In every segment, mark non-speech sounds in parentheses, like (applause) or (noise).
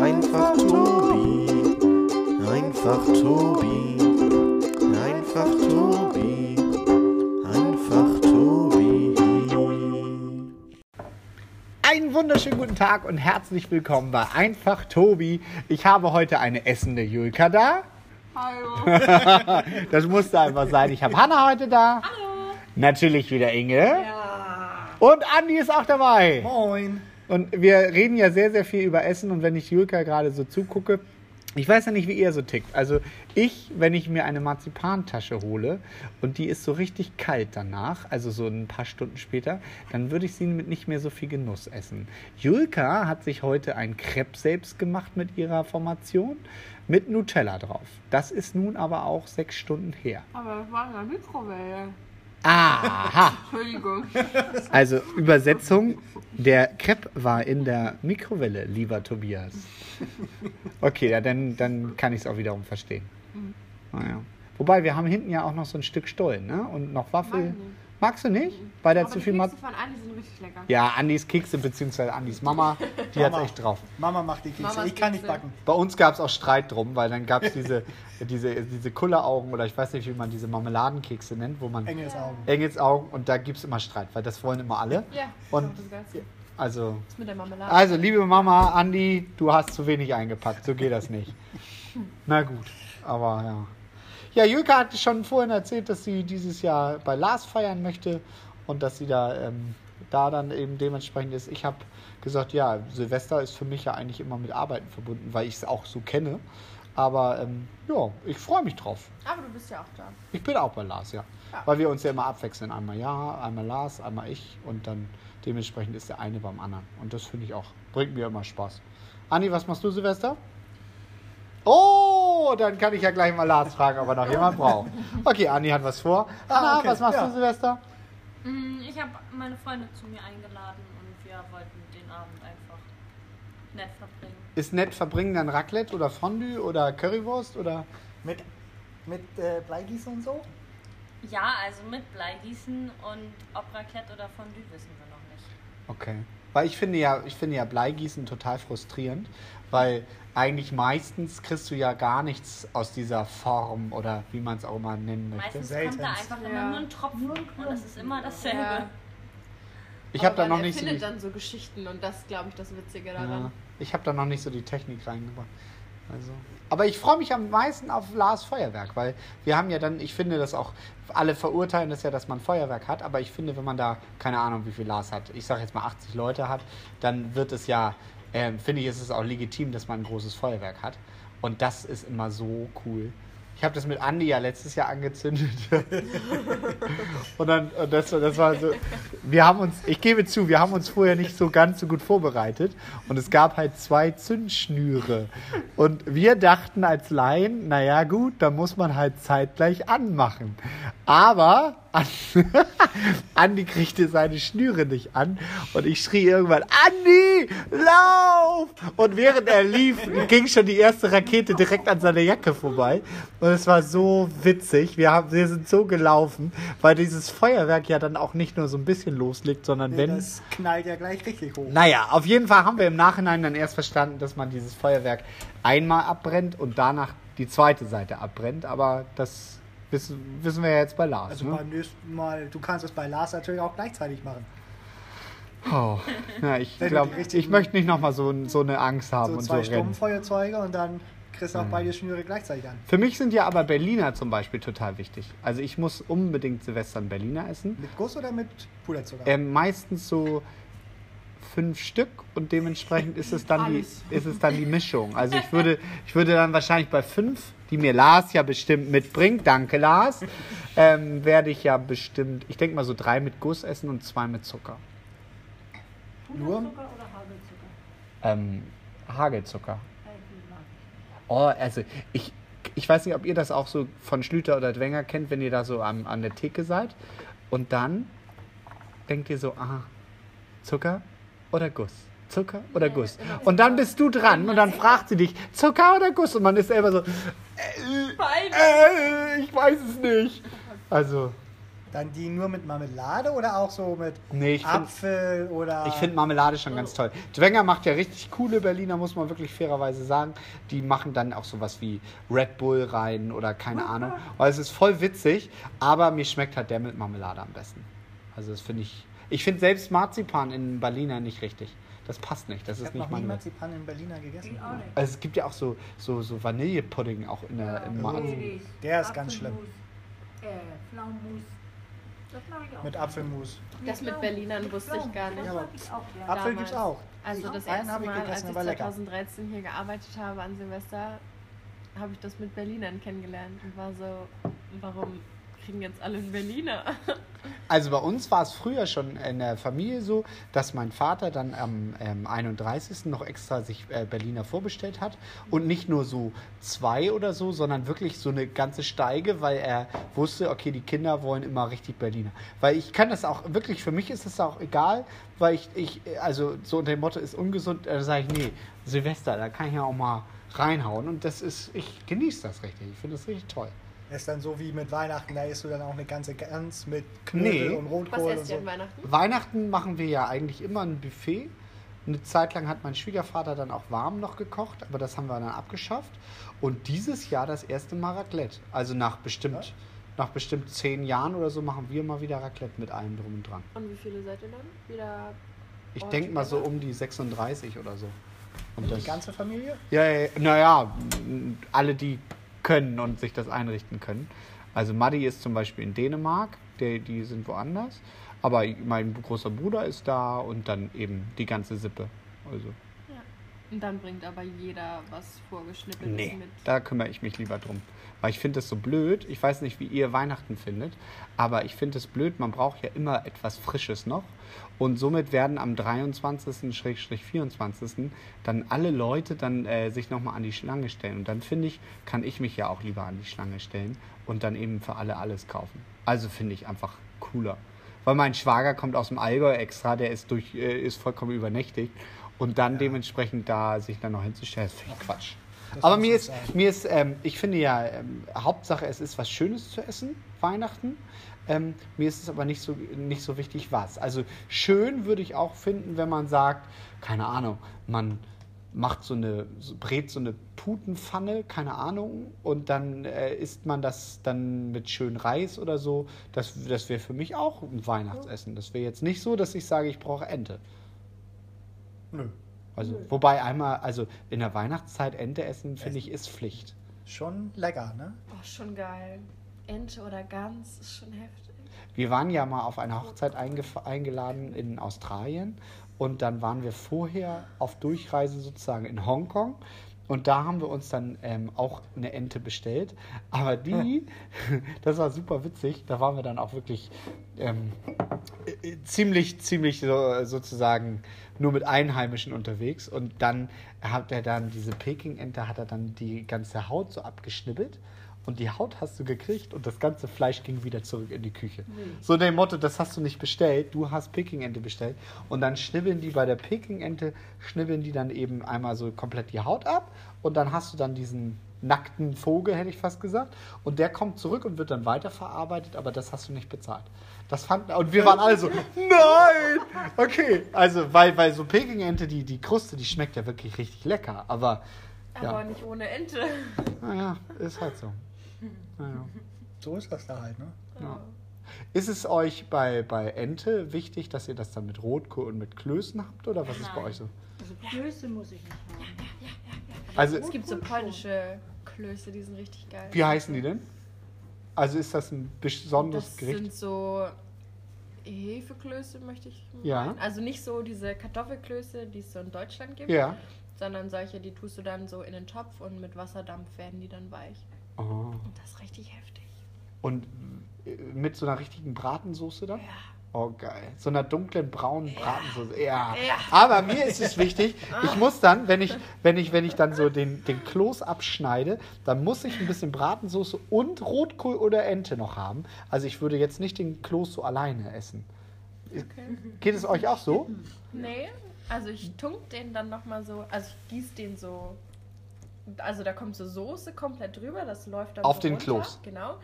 Einfach Tobi. Einfach Tobi. Einfach Tobi. Einfach Tobi. Einen wunderschönen guten Tag und herzlich willkommen bei Einfach Tobi. Ich habe heute eine essende Julka da. Hallo. (laughs) Das musste einfach sein. Ich habe Hanna heute da. Hallo. Natürlich wieder Inge. Ja. Und Andi ist auch dabei. Moin. Und wir reden ja sehr, sehr viel über Essen. Und wenn ich Julka gerade so zugucke, ich weiß ja nicht, wie ihr so tickt. Also ich, wenn ich mir eine Marzipantasche hole und die ist so richtig kalt danach, also so ein paar Stunden später, dann würde ich sie mit nicht mehr so viel Genuss essen. Julka hat sich heute ein Crepe selbst gemacht mit ihrer Formation mit Nutella drauf. Das ist nun aber auch sechs Stunden her. Aber das war in der Mikrowelle. Aha! Entschuldigung. Also Übersetzung, der Crepe war in der Mikrowelle, lieber Tobias. Okay, ja, dann, dann kann ich es auch wiederum verstehen. Naja. Wobei, wir haben hinten ja auch noch so ein Stück Stollen, ne? Und noch Waffel. Nicht. Magst du nicht? Weil da Aber zu die viel Mat Kekse von Andi sind richtig lecker. Ja, Andis Kekse bzw. Andis Mama, die hat Mama. echt drauf. Mama macht die Kekse. Mamas ich kann nicht Kekse. backen. Bei uns gab es auch Streit drum, weil dann gab es diese, (laughs) diese, diese Kulleraugen oder ich weiß nicht, wie man diese Marmeladenkekse nennt, wo man Engelsaugen. Engelsaugen und da gibt es immer Streit, weil das wollen immer alle. Ja, Und also Das mit der Marmelade. Also, liebe Mama, Andi, du hast zu wenig eingepackt. So geht das nicht. (laughs) Na gut, aber ja. Ja, Jülke hat schon vorhin erzählt, dass sie dieses Jahr bei Lars feiern möchte und dass sie da, ähm, da dann eben dementsprechend ist. Ich habe gesagt, ja, Silvester ist für mich ja eigentlich immer mit Arbeiten verbunden, weil ich es auch so kenne. Aber ähm, ja, ich freue mich drauf. Aber du bist ja auch da. Ich bin auch bei Lars, ja. Ja. Weil wir uns ja immer abwechseln. Einmal ja, einmal Lars, einmal ich und dann dementsprechend ist der eine beim anderen. Und das finde ich auch, bringt mir immer Spaß. Andi, was machst du Silvester? Oh, dann kann ich ja gleich mal Lars fragen, ob er noch jemand braucht. Okay, Andi hat was vor. Anna, Ah, okay, was machst ja. du Silvester? Mm, Ich habe meine Freunde zu mir eingeladen und wir wollten den Abend einfach nett verbringen. Ist nett verbringen dann Raclette oder Fondue oder Currywurst oder? Mit, mit äh, Bleigießen und so? Ja, also mit Bleigießen und ob Raclette oder Fondue wissen wir noch nicht. Okay. Weil ich finde ja, ich finde ja Bleigießen total frustrierend, weil eigentlich meistens kriegst du ja gar nichts aus dieser Form oder wie man es auch immer nennen möchte. Meistens Seltenst. kommt da einfach Ja. immer nur ein Tropfen und es ist immer dasselbe. Ja. Ich habe da noch man nicht so die, dann so Geschichten und das glaube ich das Witzige daran. ja, ich habe da noch nicht so die Technik reingebracht. Also, aber ich freue mich am meisten auf Lars Feuerwerk, weil wir haben ja dann, ich finde das auch, alle verurteilen das ja, dass man Feuerwerk hat, aber ich finde, wenn man da, keine Ahnung, wie viel Lars hat, ich sage jetzt mal 80 Leute hat, dann wird es ja, ähm, finde ich, ist es auch legitim, dass man ein großes Feuerwerk hat. Und das ist immer so cool. Ich habe das mit Andi ja letztes Jahr angezündet. (laughs) und dann, und das, das war so, wir haben uns, ich gebe zu, wir haben uns vorher nicht so ganz so gut vorbereitet. Und es gab halt zwei Zündschnüre. Und wir dachten als Laien, naja gut, da muss man halt zeitgleich anmachen. Aber (laughs) Andi kriegte seine Schnüre nicht an und ich schrie irgendwann, Andi, lauf! Und während er lief, (laughs) ging schon die erste Rakete direkt an seiner Jacke vorbei. Und es war so witzig. Wir, haben, wir sind so gelaufen, weil dieses Feuerwerk ja dann auch nicht nur so ein bisschen loslegt, sondern Nee, wenn... Das knallt ja gleich richtig hoch. Naja, auf jeden Fall haben wir im Nachhinein dann erst verstanden, dass man dieses Feuerwerk einmal abbrennt und danach die zweite Seite abbrennt. Aber das wissen, wissen wir ja jetzt bei Lars. Also ne? beim nächsten Mal, du kannst es bei Lars natürlich auch gleichzeitig machen. Oh, ja, ich glaube, ich möchte nicht nochmal so, so eine Angst haben So und so zwei rennen. Sturmfeuerzeuge und dann kriegst du auch beide Schnüre gleichzeitig an. Für mich sind ja aber Berliner zum Beispiel total wichtig. Also ich muss unbedingt Silvester einen Berliner essen. Mit Guss oder mit Puderzucker? Ähm, meistens so fünf Stück und dementsprechend ist es dann die, ist es dann die Mischung. Also ich würde, ich würde dann wahrscheinlich bei fünf, die mir Lars ja bestimmt mitbringt, danke Lars, ähm, werde ich ja bestimmt, ich denke mal so drei mit Guss essen und zwei mit Zucker. Nur? Puderzucker oder Hagelzucker? Ähm, Hagelzucker. Oh, also ich, ich weiß nicht, ob ihr das auch so von Schlüter oder Dwenger kennt, wenn ihr da so an, an der Theke seid. Und dann denkt ihr so, aha, Zucker oder Guss? Zucker oder Guss? immer Und dann bist du dran und dann fragt sie dich, Zucker oder Guss? Und man ist selber so, Beide. äh, ich weiß es nicht. Also, Dann die nur mit Marmelade oder auch so mit Nee, ich find- Apfel oder. Ich finde Marmelade schon ganz toll. Dwenger macht ja richtig coole Berliner, muss man wirklich fairerweise sagen. Die machen dann auch sowas wie Red Bull rein oder keine Ahnung. Weil es ist voll witzig, aber mir schmeckt halt der mit Marmelade am besten. Also das finde ich. Ich finde selbst Marzipan in Berliner nicht richtig. Das passt nicht. Das ich ist nicht noch nie. Marzipan in Berliner gegessen. Ich auch nicht. Also es gibt ja auch so, so, so Vanillepudding auch in der, im Marzipan. Der ist ganz schlimm. Äh, Pflaumenmus. Das mag ich auch. Mit Apfelmus. Das mit Berlinern wusste ich gar nicht. Ja, aber. Apfel Damals. gibt's auch. Also das Einen erste habe ich Mal, gegessen, als der ich war lecker. 2013 hier gearbeitet habe an Silvester, habe ich das mit Berlinern kennengelernt und war so, warum kriegen jetzt alle einen Berliner? (laughs) Also bei uns war es früher schon in der Familie so, dass mein Vater dann am ähm, 31. noch extra sich äh, Berliner vorbestellt hat und nicht nur so zwei oder so, sondern wirklich so eine ganze Steige, weil er wusste, okay, die Kinder wollen immer richtig Berliner. Weil ich kann das auch, wirklich, für mich ist es auch egal, weil ich, ich also so unter dem Motto ist ungesund, da sage ich, nee, Silvester, da kann ich ja auch mal reinhauen und das ist, ich genieße das richtig, ich finde das richtig toll. Ist dann so wie mit Weihnachten, da isst du dann auch eine ganze Gans mit Knödel Nee. und Was Rotkohl und esst ihr so. an Weihnachten? Weihnachten machen wir ja eigentlich immer ein Buffet. Eine Zeit lang hat mein Schwiegervater dann auch warm noch gekocht, aber das haben wir dann abgeschafft. Und dieses Jahr das erste Mal Raclette. Also nach bestimmt, nach bestimmt zehn Jahren oder so machen wir mal wieder Raclette mit allem drum und dran. Und wie viele seid ihr dann? Wieder Ich denke mal so um die 36 oder so. Und Die ganze Familie? ja, ja, naja, alle, die können und sich das einrichten können. Also Maddi ist zum Beispiel in Dänemark, die, die sind woanders. Aber mein großer Bruder ist da und dann eben die ganze Sippe. Also, Und dann bringt aber jeder was vorgeschnippeltes nee, mit. da kümmere ich mich lieber drum. Weil ich finde es so blöd. Ich weiß nicht, wie ihr Weihnachten findet, aber ich finde es blöd. Man braucht ja immer etwas Frisches noch. Und somit werden am 23.-24. dann alle Leute dann äh, sich nochmal an die Schlange stellen. Und dann finde ich, kann ich mich ja auch lieber an die Schlange stellen und dann eben für alle alles kaufen. Also finde ich einfach cooler. Weil mein Schwager kommt aus dem Allgäu extra, der ist, durch, äh, ist vollkommen übernächtigt. Und dann dementsprechend da sich dann noch hinzustellen, das finde ich Quatsch. Das Aber mir ist, mir ist ähm, ich finde ja, ähm, Hauptsache es ist was Schönes zu essen, Weihnachten. Ähm, mir ist es aber nicht so, nicht so wichtig, was. Also schön würde ich auch finden, wenn man sagt, keine Ahnung, man macht so eine, so, brät so eine Putenpfanne, keine Ahnung, und dann äh, isst man das dann mit schön Reis oder so. Das, das wäre für mich auch ein Weihnachtsessen. Das wäre jetzt nicht so, dass ich sage, ich brauche Ente. Nö. Also, wobei einmal, also in der Weihnachtszeit Ente essen, finde ich, ist Pflicht. Schon lecker, ne? Oh, schon geil. Ente oder Gans ist schon heftig. Wir waren ja mal auf eine Hochzeit eingeladen in Australien und dann waren wir vorher auf Durchreise sozusagen in Hongkong und da haben wir uns dann ähm, auch eine Ente bestellt. Aber die, (laughs) (laughs) das war super witzig, da waren wir dann auch wirklich ähm, äh, ziemlich, ziemlich so, sozusagen nur mit Einheimischen unterwegs und dann hat er dann diese Peking-Ente, hat er dann die ganze Haut so abgeschnibbelt und die Haut hast du gekriegt und das ganze Fleisch ging wieder zurück in die Küche. So dem Motto, das hast du nicht bestellt, du hast Peking-Ente bestellt. Und dann schnibbeln die bei der Peking-Ente, schnibbeln die dann eben einmal so komplett die Haut ab und dann hast du dann diesen nackten Vogel, hätte ich fast gesagt. Und der kommt zurück und wird dann weiterverarbeitet, aber das hast du nicht bezahlt. Das fanden, und wir waren alle so, nein! Okay, also, weil, weil so Peking-Ente, die, die Kruste, die schmeckt ja wirklich richtig lecker, aber, Aber ja, nicht ohne Ente. naja, ist halt so. Naja. So ist das da halt, ne? Ja. Ist es euch bei, bei Ente wichtig, dass ihr das dann mit Rotkohl und mit Klößen habt oder was ist bei Nein. euch so? Also Klöße muss ich nicht haben. Also, Es gibt so polnische Klöße, die sind richtig geil. wie heißen die denn? Also ist das ein besonderes Das Gericht? sind so Hefeklöße, möchte ich Ja. meinen. Also nicht so diese Kartoffelklöße, die es so in Deutschland gibt, Ja. sondern solche, die tust du dann so in den Topf und mit Wasserdampf werden die dann weich. Oh. Und das ist richtig heftig. Und äh, mit so einer richtigen Bratensoße dann? Ja. Oh, geil. So einer dunklen braunen Bratensoße. Ja. Ja. Aber mir ist es wichtig, (laughs) ich muss dann, wenn ich, wenn ich, wenn ich dann so den, den Kloß abschneide, dann muss ich ein bisschen Bratensoße und Rotkohl oder Ente noch haben. Also ich würde jetzt nicht den Kloß so alleine essen. Geht es euch auch so? Nee, also ich tunk den dann nochmal so, also ich gieße den so, also da kommt so Soße komplett drüber, das läuft dann Auf den runter, Kloß. Genau.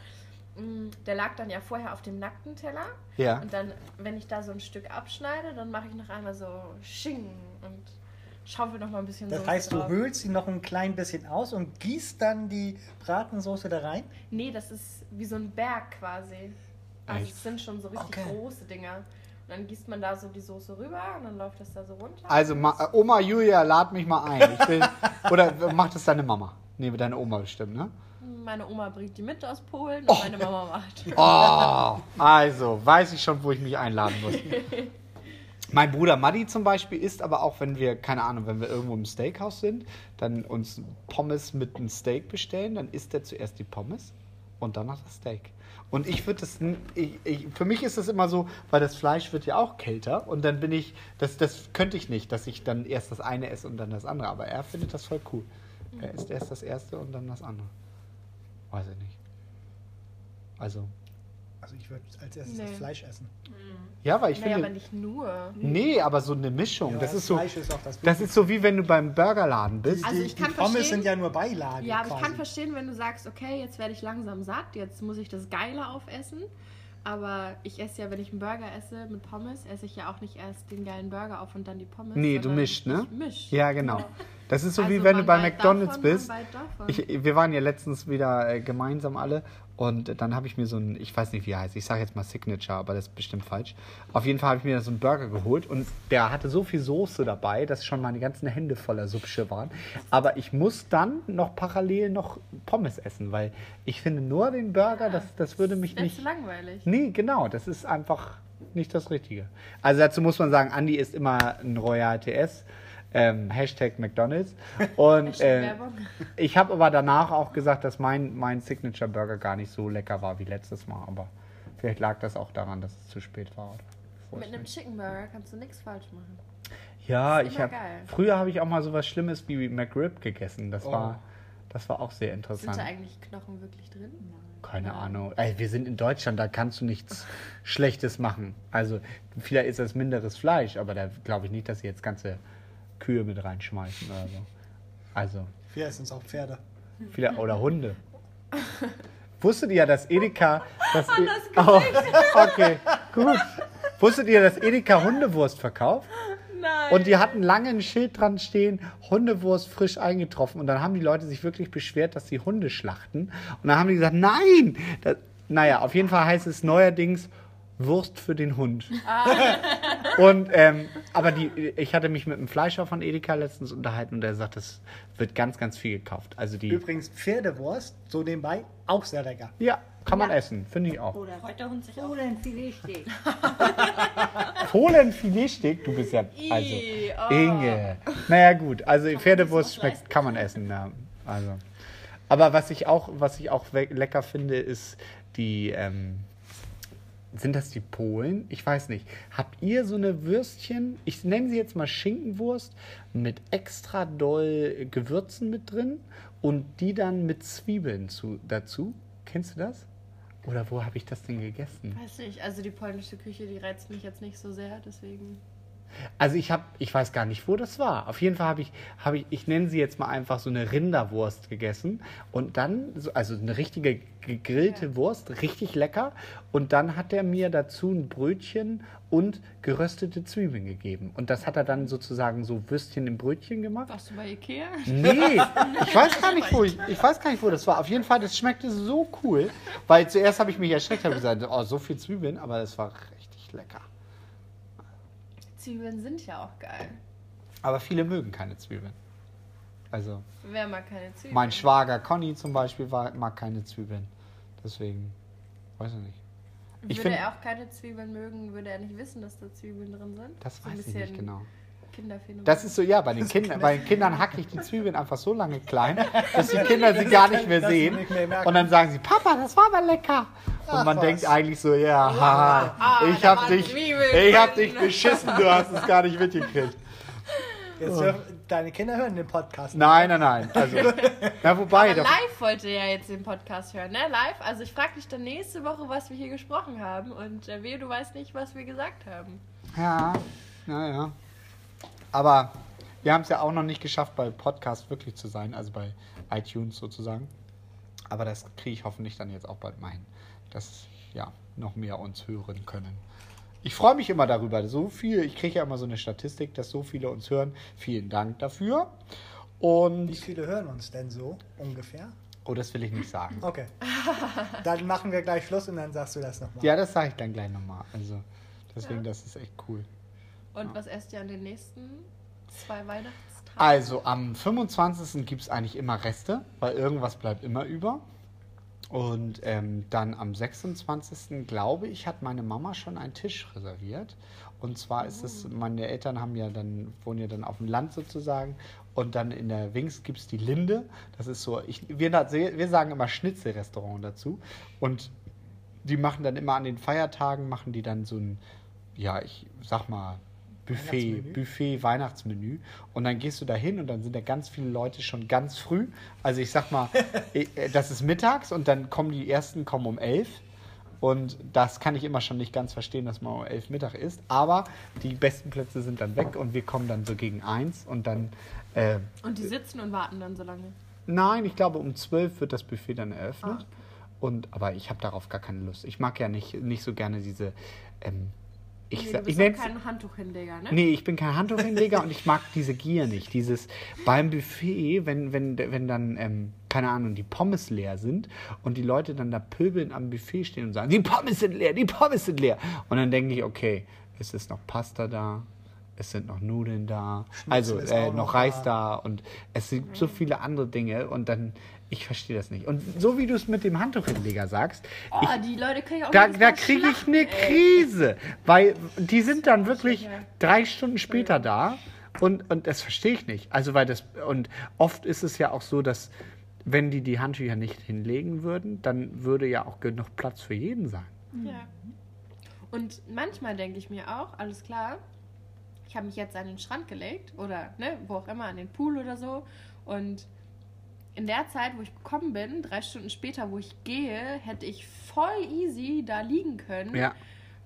mh, der lag dann ja vorher auf dem nackten Teller. Ja. Und dann, wenn ich da so ein Stück abschneide, dann mache ich noch einmal so Sching und schaufel noch mal ein bisschen Das Soße heißt, du drauf. höhlst ihn noch ein klein bisschen aus und gießt dann die Bratensoße da rein? Nee, das ist wie so ein Berg quasi. Also es sind schon so richtig Okay. große Dinger. Und dann gießt man da so die Soße rüber und dann läuft das da so runter. Also, Ma äh, Oma Julia, lad mich mal ein. Ich will, (laughs) oder macht das deine Mama? Nee, deine Oma bestimmt, ne? Meine Oma bringt die mit aus Polen und Oh. meine Mama macht. (laughs) Oh, also, weiß ich schon, wo ich mich einladen muss. (laughs) Mein Bruder Maddi zum Beispiel isst aber auch, wenn wir, keine Ahnung, wenn wir irgendwo im Steakhouse sind, dann uns Pommes mit einem Steak bestellen, dann isst er zuerst die Pommes und dann noch das Steak. Und ich würde das, ich, ich, für mich ist das immer so, weil das Fleisch wird ja auch kälter und dann bin ich, das, das könnte ich nicht, dass ich dann erst das eine esse und dann das andere. Aber er findet das voll cool. Er isst erst das erste und dann das andere. Weiß ich nicht. Also, Also ich würde als erstes Nee. das Fleisch essen. ja, weil ich naja, finde. aber nicht nur. Nee, aber so eine Mischung. Ja, das ist so. Fleisch ist auch das Das ist so wie wenn du beim Burgerladen bist. Also die, ich kann die Pommes verstehen- sind ja nur Beilage. Ja, aber ich quasi. kann verstehen, wenn du sagst, okay, jetzt werde ich langsam satt, jetzt muss ich das Geile aufessen. Aber ich esse ja, wenn ich einen Burger esse mit Pommes, esse ich ja auch nicht erst den geilen Burger auf und dann die Pommes. Nee, du mischst, ne? Ich misch. Ja, genau. (laughs) Das ist so wie Also wenn du bei McDonalds davon, bist. Ich, wir waren ja letztens wieder äh, gemeinsam alle und dann habe ich mir so ein, ich weiß nicht wie er heißt, ich sage jetzt mal Signature, aber das ist bestimmt falsch. Auf jeden Fall habe ich mir so einen Burger geholt und der hatte so viel Soße dabei, dass schon meine ganzen Hände voller Subsche waren. Aber ich muss dann noch parallel noch Pommes essen, weil ich finde nur den Burger, das, das würde mich Das ist nicht... langweilig. Nee, genau, das ist einfach nicht das Richtige. Also dazu muss man sagen, Andi ist immer ein Royal TS. Ähm, Hashtag McDonalds. Und äh, ich habe aber danach auch gesagt, dass mein, mein Signature Burger gar nicht so lecker war wie letztes Mal. Aber vielleicht lag das auch daran, dass es zu spät war. Mit einem Chicken Burger kannst du nichts falsch machen. ja, ich habe früher habe ich auch mal sowas Schlimmes wie McRib gegessen. Das Oh. war das war auch sehr Sind interessant. da eigentlich Knochen wirklich drin? Keine Ja. Ahnung. Ey, wir sind in Deutschland, da kannst du nichts (laughs) Schlechtes machen. Also, vielleicht ist das minderes Fleisch, aber da glaube ich nicht, dass sie jetzt ganze Kühe mit reinschmeißen oder so. Also, Vielleicht sind es auch Pferde. vielleicht, oder Hunde. (laughs) Wusstet ihr, dass Edeka. Dass e (laughs) oh, okay, gut. Wusstet ihr, dass Edeka Hundewurst verkauft? Nein. Und die hatten lange ein Schild dran stehen, Hundewurst frisch eingetroffen. Und dann haben die Leute sich wirklich beschwert, dass sie Hunde schlachten. Und dann haben die gesagt, nein! Das, naja, auf jeden Fall heißt es neuerdings Wurst für den Hund. (laughs) Und, ähm, aber die, ich hatte mich mit einem Fleischer von Edeka letztens unterhalten und der sagt, das wird ganz, ganz viel gekauft. Also die, Übrigens Pferdewurst, so nebenbei, auch sehr lecker. ja, kann man Ja. essen, finde ich auch. Oder Freut der Hund sich. Fohlenfiletsteak. (laughs) Fohlenfiletsteak, du bist ja, also, oh. Inge. Naja, gut, also Pferdewurst sich auch schmeckt, leisten. kann man essen, ja. Also. Aber was ich auch, was ich auch lecker finde, ist die, ähm, sind das die Polen? Ich weiß nicht. Habt ihr so eine Würstchen, ich nenne sie jetzt mal Schinkenwurst, mit extra doll Gewürzen mit drin und die dann mit Zwiebeln zu, dazu? Kennst du das? Oder wo habe ich das denn gegessen? Weiß nicht, also die polnische Küche, die reizt mich jetzt nicht so sehr, deswegen. Also ich habe, ich weiß gar nicht, wo das war. Auf jeden Fall habe ich, habe ich, ich nenne sie jetzt mal einfach so eine Rinderwurst gegessen und dann, so, also eine richtige gegrillte Ja. Wurst, richtig lecker. Und dann hat er mir dazu ein Brötchen und geröstete Zwiebeln gegeben. Und das hat er dann sozusagen so Würstchen im Brötchen gemacht. Warst du bei Ikea? Nee, (laughs) ich weiß gar nicht, wo ich, ich weiß gar nicht, wo das war. Auf jeden Fall, das schmeckte so cool, weil zuerst habe ich mich erschreckt, habe gesagt, oh, so viel Zwiebeln, aber das war richtig lecker. Zwiebeln sind ja auch geil. Aber viele mögen keine Zwiebeln. Also Wer mag keine Zwiebeln? mein Schwager Conny zum Beispiel war, mag keine Zwiebeln. Deswegen, weiß ich nicht. Ich würde find- er auch keine Zwiebeln mögen, würde er nicht wissen, dass da Zwiebeln drin sind? Das So weiß ich nicht genau. Kinderphänomen. Das ist so, ja, bei den, Kindern, bei den Kindern hacke ich die Zwiebeln einfach so lange klein, (laughs) dass die Kinder sie gar nicht mehr sehen. nicht mehr merken. Und dann sagen sie, Papa, das war aber lecker. Und Ach, man was. denkt eigentlich so, ja, haha, Ah, ich da hab dich, Zwiebeln ich hab dich beschissen, du hast es gar nicht mitgekriegt. Jetzt dürfen, deine Kinder hören den Podcast. Nein, nein, nein. Also, (laughs) na, wobei, Aber doch, live wollte er ja jetzt den Podcast hören, ne? Live. Also ich frage dich dann nächste Woche, was wir hier gesprochen haben. Und äh, wehe, du weißt nicht, was wir gesagt haben. Ja, naja. Aber wir haben es ja auch noch nicht geschafft, bei Podcast wirklich zu sein, also bei iTunes sozusagen. Aber das kriege ich hoffentlich dann jetzt auch bald mal hin. dass ja noch mehr uns hören können. Ich freue mich immer darüber. So viel, ich kriege ja immer so eine Statistik, dass so viele uns hören. Vielen Dank dafür. Wie Und viele hören uns denn so ungefähr? oh, das will ich nicht sagen. Okay. (laughs) Dann machen wir gleich Schluss und dann sagst du das nochmal. Ja, das sage ich dann gleich nochmal. Also deswegen, das ist echt cool. Und was esst ihr an den nächsten zwei Weihnachtstagen? Also am 25. gibt es eigentlich immer Reste, weil irgendwas bleibt immer über. Und ähm, dann am 26. glaube ich, hat meine Mama schon einen Tisch reserviert. Und zwar ist es, meine Eltern haben ja dann, wohnen ja dann auf dem Land sozusagen. Und dann in der Wings gibt es die Linde. Das ist so, ich, wir, wir sagen immer Schnitzelrestaurant dazu. Und die machen dann immer an den Feiertagen, machen die dann so ein, ja, ich sag mal, Buffet, Weihnachtsmenü? Buffet, Weihnachtsmenü. Und dann gehst du da hin und dann sind da ganz viele Leute schon ganz früh. Also ich sag mal, eh, (laughs) äh, das ist mittags und dann kommen die ersten kommen um elf. Und das kann ich immer schon nicht ganz verstehen, dass man um elf Mittag isst. Aber die besten Plätze sind dann weg und wir kommen dann so gegen eins und dann. Äh, Und die sitzen und warten dann so lange. Nein, ich glaube, um 12 wird das Buffet dann eröffnet. Ah. Und, aber ich habe darauf gar keine Lust. Ich mag ja nicht, nicht so gerne diese. Ähm, ich, nee, du ich bist nenn's, auch kein Handtuchhinleger, ne? Nee, ich bin kein Handtuchhinleger und ich mag diese Gier nicht. Dieses beim Buffet, wenn, wenn, wenn dann, ähm, keine Ahnung, die Pommes leer sind und die Leute dann da pöbeln am Buffet stehen und sagen, die Pommes sind leer, die Pommes sind leer. Und dann denke ich, okay, es ist noch Pasta da, es sind noch Nudeln da, also ist äh, noch noch Reis da. da und es sind so viele andere Dinge und dann, ich verstehe das nicht. Und so wie du es mit dem Handtuchhinleger sagst, Oh, ich, die Leute kriegen auch da, da kriege ich eine. Krise, weil die sind dann wirklich drei Stunden später da und, und das verstehe ich nicht. Also weil das und oft ist es ja auch so, dass wenn die die Handtücher nicht hinlegen würden, dann würde ja auch genug Platz für jeden sein. Ja. Und manchmal denke ich mir auch, alles klar, ich habe mich jetzt an den Strand gelegt oder ne, wo auch immer, an den Pool oder so. Und in der Zeit, wo ich gekommen bin, drei Stunden später, wo ich gehe, hätte ich voll easy da liegen können. Ja,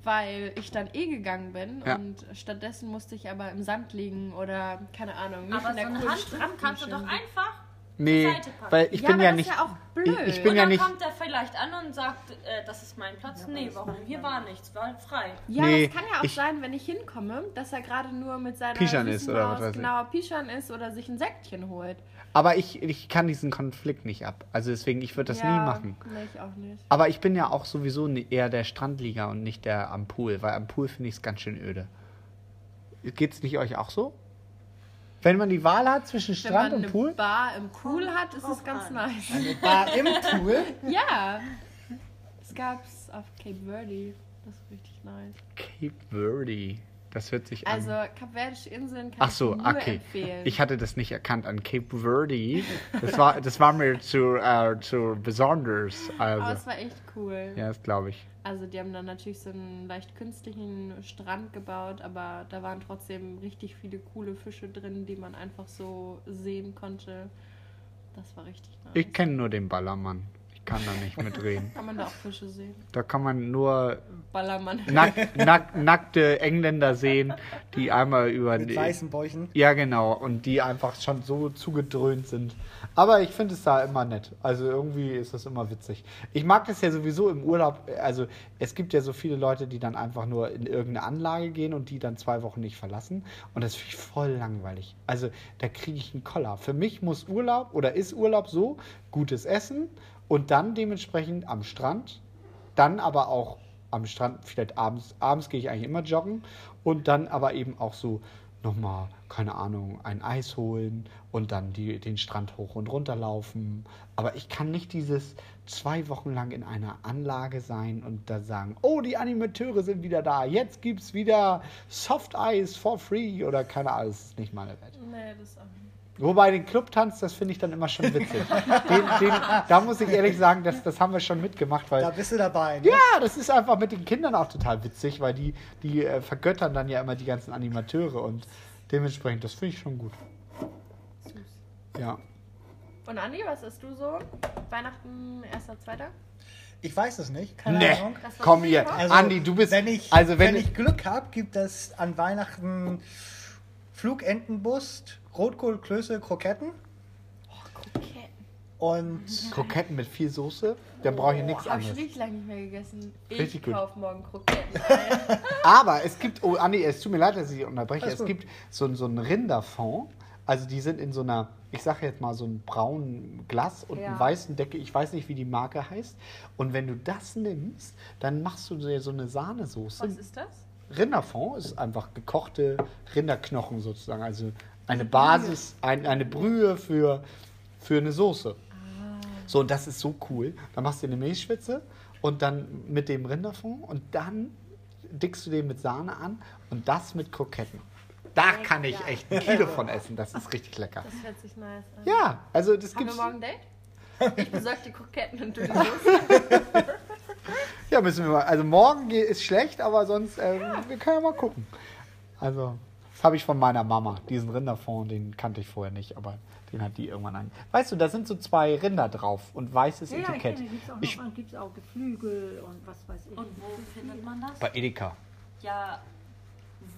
Weil ich dann eh gegangen bin Ja. und stattdessen musste ich aber im Sand liegen oder keine Ahnung. Nicht Aber in so der einen coolen Handstrand kannst du doch einfach nee, Seite packen. weil ich ja, bin aber ja das nicht. ist ja auch blöd. Ich, ich bin und ja dann nicht. kommt er vielleicht an und sagt, äh, das ist mein Platz. nee, warum? Hier war nichts, war frei. Ja, Nee, es kann ja auch ich- sein, wenn ich hinkomme, dass er gerade nur mit seiner Pischern ist oder was weiß genau Pischern ist oder sich ein Säckchen holt. Aber ich, ich kann diesen Konflikt nicht ab. Also deswegen, ich würde das ja, nie machen. Nee, ich auch nicht. Aber ich bin ja auch sowieso ne- eher der Strandlieger und nicht der am Pool, weil am Pool finde ich es ganz schön öde. Geht's nicht euch auch so? Wenn man die Wahl hat zwischen Wenn Strand man und eine Pool? Bar im Pool hat, ist es ganz nice. Eine Bar im (laughs) Pool. Ja. Es gab's auf Cape Verde. Das ist richtig nice. Cape Verde. Das hört sich Also an. Kapverdische Inseln kann Ach so, ich nur okay. empfehlen. Ich hatte das nicht erkannt an Cape Verde. Das war, das war mir zu, äh, zu besonders. Aber Also, es war echt cool. ja, das glaube ich. Also die haben dann natürlich so einen leicht künstlichen Strand gebaut, aber da waren trotzdem richtig viele coole Fische drin, die man einfach so sehen konnte. Das war richtig nice. Ich kenne nur den Ballermann. Ich kann da nicht mitreden. Kann man da auch Fische sehen? Da kann man nur Ballermann. nack, nack, nackte Engländer sehen, die einmal über Mit die, weißen Bäuchen. Ja, genau. Und die einfach schon so zugedröhnt sind. Aber ich finde es da immer nett. Also irgendwie ist das immer witzig. Ich mag das ja sowieso im Urlaub. Also es gibt ja so viele Leute, die dann einfach nur in irgendeine Anlage gehen und die dann zwei Wochen nicht verlassen. Und das finde ich voll langweilig. Also da kriege ich einen Koller. Für mich muss Urlaub oder ist Urlaub so gutes Essen und dann dementsprechend am Strand. Dann aber auch am Strand, vielleicht abends. Abends gehe ich eigentlich immer joggen. Und dann aber eben auch so nochmal, keine Ahnung, ein Eis holen und dann die, den Strand hoch und runter laufen. Aber ich kann nicht dieses zwei Wochen lang in einer Anlage sein und da sagen, oh, die Animateure sind wieder da, jetzt gibt's wieder Soft Eis for free oder keine Ahnung, das ist nicht meine Welt. Nee, das auch nicht. Wobei den Clubtanz, das finde ich dann immer schon witzig. den, den, da muss ich ehrlich sagen, das, das haben wir schon mitgemacht, weil Da bist du dabei. Ne? ja, das ist einfach mit den Kindern auch total witzig, weil die, die äh, vergöttern dann ja immer die ganzen Animateure und dementsprechend, das finde ich schon gut. Ja. Und Andi, was isst du so? Weihnachten, erster, zweiter? Ich weiß es nicht. Keine Nee, Ahnung. Komm hier. Also, Andi, du bist. Wenn ich, also, wenn, wenn ich Glück habe, gibt es an Weihnachten Flugentenbust, Rotkohl, Klöße, Kroketten. Okay. Und Kroketten mit viel Soße, dann brauche ich nichts Hab ich anderes. richtig lange nicht mehr gegessen. Richtig ich gut. kauf morgen Kroketten. (laughs) Aber es gibt, oh Andi, es tut mir leid, dass ich dich unterbreche. Alles Es gut. gibt so, so einen Rinderfond. Also die sind in so einer, ich sage jetzt mal so einem braunen Glas und Ja. einem weißen Decke. Ich weiß nicht, wie die Marke heißt. Und wenn du das nimmst, dann machst du dir so eine Sahnesoße. Was ist das? Rinderfond ist einfach gekochte Rinderknochen sozusagen. Also eine Basis, ein, eine Brühe für, für eine Soße. So, und das ist so cool. Dann machst du eine Milchschwitze und dann mit dem Rinderfond und dann dickst du den mit Sahne an und das mit Kroketten. Da kann ich echt ein Kilo von essen. Das ist richtig lecker. Das hört sich nice an. Ja, also das Haben wir gibt's. morgen ein Date? (laughs) Ich besorge die Kroketten und du die Soße. (laughs) Ja, müssen wir mal. Also morgen ge- ist schlecht, aber sonst, ähm, wir können ja mal gucken. Also, das habe ich von meiner Mama. Diesen Rinderfond, den kannte ich vorher nicht, aber den hat die irgendwann ein. Weißt du, da sind so zwei Rinder drauf und weißes Ja, ja, ich Etikett. kenne, gibt's auch, Ich- noch, gibt's auch Geflügel und was weiß ich. Und wo findet man das? Bei Edeka. Ja,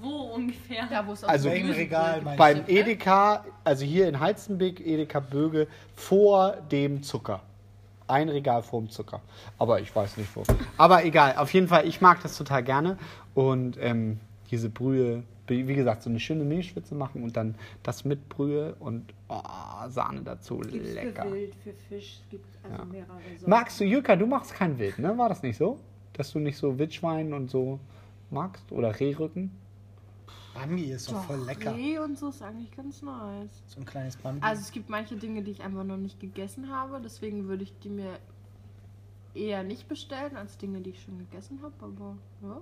wo ungefähr? Da, wo es auch Also- Gemüse Regal Beim du? Edeka, also hier in Heizenbeck, Edeka Böge, vor dem Zucker. Ein Regal vor dem Zucker. Aber ich weiß nicht wo. Aber egal, auf jeden Fall, ich mag das total gerne. Und ähm, diese Brühe, wie gesagt, so eine schöne Milchschwitze machen und dann das mit Brühe und oh, Sahne dazu. Gibt's Lecker. für Wild, für Fisch, gibt also Ja. mehrere Sorten. Magst du, Jürka, du machst kein Wild, ne? War das nicht so? Dass du nicht so Wildschwein und so magst? Oder Rehrücken? Bambi ist doch voll lecker. Reh und so ist eigentlich ganz nice. So ein kleines Bambi. Also es gibt manche Dinge, die ich einfach noch nicht gegessen habe. Deswegen würde ich die mir eher nicht bestellen, als Dinge, die ich schon gegessen habe. Aber ja,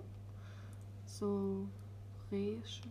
so Reh ist schon...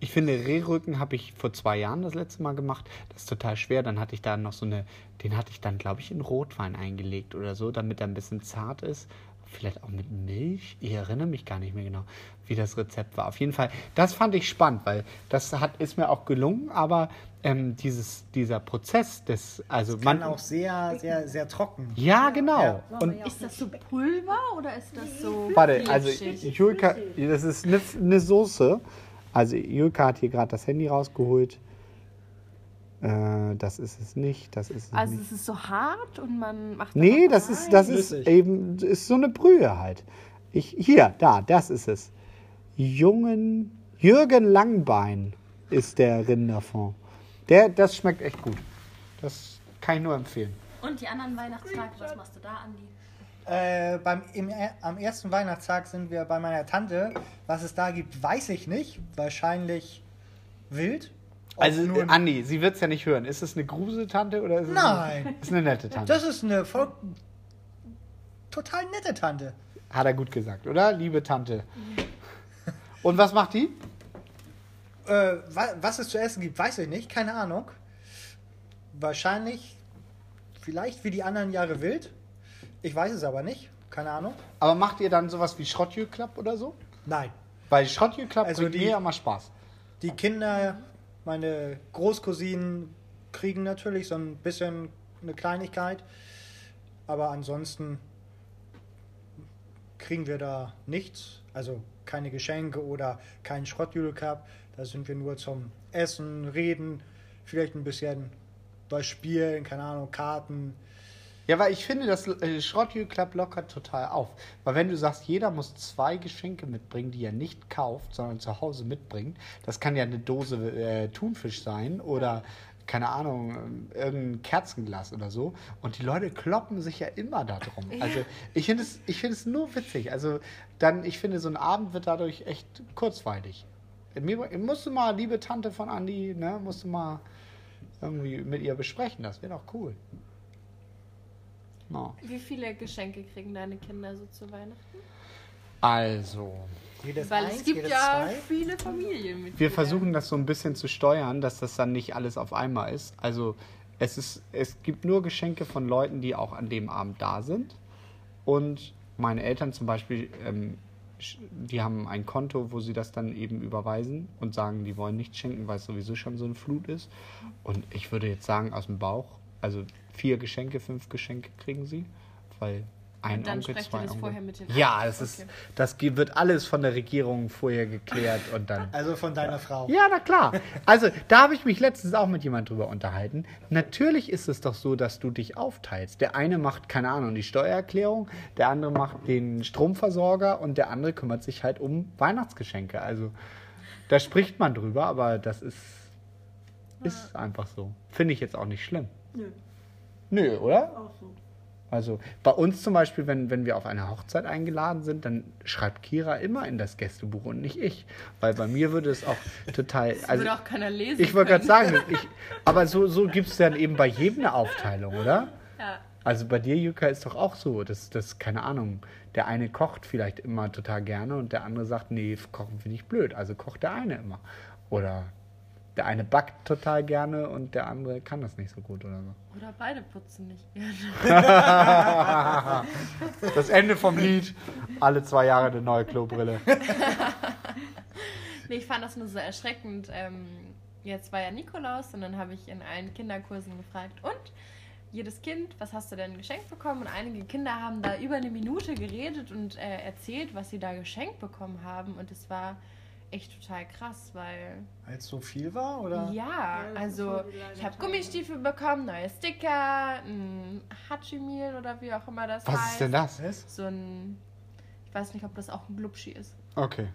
Ich finde, Rehrücken habe ich vor zwei Jahren das letzte Mal gemacht. Das ist total schwer. Dann hatte ich da noch so eine, den hatte ich dann, glaube ich, in Rotwein eingelegt oder so, damit er ein bisschen zart ist. Vielleicht auch mit Milch. Ich erinnere mich gar nicht mehr genau, wie das Rezept war. Auf jeden Fall, das fand ich spannend, weil das hat, ist mir auch gelungen, aber ähm, dieses, dieser Prozess des, also Kann man auch sehr, sehr, sehr trocken. Ja, genau. Ja. Und Ist das so Pulver oder ist das so... Warte, also? Julka, das ist eine, eine Soße. Also Julka hat hier gerade das Handy rausgeholt. Äh, das ist es nicht, das ist es Also nicht. es ist so hart und man macht... Nee, das rein? ist, das ist Flüssig. eben ist so eine Brühe halt. Ich, hier, da, das ist es. Jungen, Jürgen Langbein ist der Rinderfond. Der, das schmeckt echt gut. Das kann ich nur empfehlen. Und die anderen Weihnachtstage, was machst du da, Andi? Äh, beim, im, am ersten Weihnachtstag sind wir bei meiner Tante. Was es da gibt, weiß ich nicht. Wahrscheinlich wild. Also, äh, Andi, sie wird es ja nicht hören. Ist es eine Gruseltante oder ist es Nein. Eine, (laughs) ist eine nette Tante? das ist eine voll, total nette Tante. Hat er gut gesagt, oder? Liebe Tante. Und was macht die? Äh, wa- was es zu essen gibt, weiß ich nicht. Keine Ahnung. Wahrscheinlich, vielleicht wie die anderen Jahre wild. Ich weiß es aber nicht. Keine Ahnung. Aber macht ihr dann sowas wie Schrottjüklap oder so? Nein. Weil Schrottjüklap Also bringt die- mir ja immer Spaß. Die Kinder, meine Großcousinen, kriegen natürlich so ein bisschen eine Kleinigkeit. Aber ansonsten kriegen wir da nichts. Also keine Geschenke oder keinen Schrottjüdelcup. Da sind wir nur zum Essen, Reden, vielleicht ein bisschen was spielen, keine Ahnung, Karten. Ja, weil ich finde, das äh, Schrottjüklap lockert total auf. Weil wenn du sagst, jeder muss zwei Geschenke mitbringen, die er nicht kauft, sondern zu Hause mitbringt, das kann ja eine Dose äh, Thunfisch sein oder keine Ahnung, irgendein Kerzenglas oder so. Und die Leute kloppen sich ja immer da drum. Also ich finde es, ich finde es nur witzig. Also dann, ich finde, so ein Abend wird dadurch echt kurzweilig. Mir, musst du mal, liebe Tante von Andi, ne, musst du mal irgendwie mit ihr besprechen. Das wäre doch cool. No. Wie viele Geschenke kriegen deine Kinder so zu Weihnachten? Also, Jedes Weil eins, es gibt ja zwei. viele Familien mit wir versuchen das so ein bisschen zu steuern, dass das dann nicht alles auf einmal ist. Also, es, ist, es gibt nur Geschenke von Leuten, die auch an dem Abend da sind. Und meine Eltern zum Beispiel, ähm, die haben ein Konto, wo sie das dann eben überweisen und sagen, die wollen nichts schenken, weil es sowieso schon so eine Flut ist. Und ich würde jetzt sagen, aus dem Bauch, also vier Geschenke, fünf Geschenke kriegen sie, weil Ein Und dann Onkel, zwei das Onkel. vorher mit den Ja, es ist, Okay. das wird alles von der Regierung vorher geklärt und dann. (laughs) Also von deiner Frau. Ja, na klar. Also, da habe ich mich letztens auch mit jemand drüber unterhalten. Natürlich ist es doch so, dass du dich aufteilst. Der eine macht, keine Ahnung, die Steuererklärung, der andere macht den Stromversorger und der andere kümmert sich halt um Weihnachtsgeschenke. Also, da spricht man drüber, aber das ist, ist einfach so. Finde ich jetzt auch nicht schlimm. Nö, Nö, oder? auch so. Also bei uns zum Beispiel, wenn, wenn wir auf eine Hochzeit eingeladen sind, dann schreibt Kira immer in das Gästebuch und nicht ich. Weil bei mir würde es auch (laughs) total. Das Also, würde auch keiner lesen. ich wollte gerade sagen, ich, aber so, so gibt es dann eben bei jedem eine Aufteilung, oder? Ja. Also bei dir, Jutta, ist doch auch so, dass das, keine Ahnung, der eine kocht vielleicht immer total gerne und der andere sagt, nee, kochen finde ich blöd, also kocht der eine immer. Oder der eine backt total gerne und der andere kann das nicht so gut oder so. Oder beide putzen nicht gerne. (laughs) Das Ende vom Lied, alle zwei Jahre eine neue Klobrille. (laughs) Nee, ich fand das nur so erschreckend. Ähm, jetzt war ja Nikolaus und dann habe ich in allen Kinderkursen gefragt, und jedes Kind, was hast du denn geschenkt bekommen? Und einige Kinder haben da über eine Minute geredet und äh, erzählt, was sie da geschenkt bekommen haben. Und es war echt total krass, weil Weil es so viel war? Oder? ja, Ja, also ich habe. Gummistiefel bekommen, neue Sticker, ein Hachi-Meal oder wie auch immer das Was heißt. ist denn das? Was? So ein, ich weiß nicht, ob das auch ein Glubschi ist. Okay.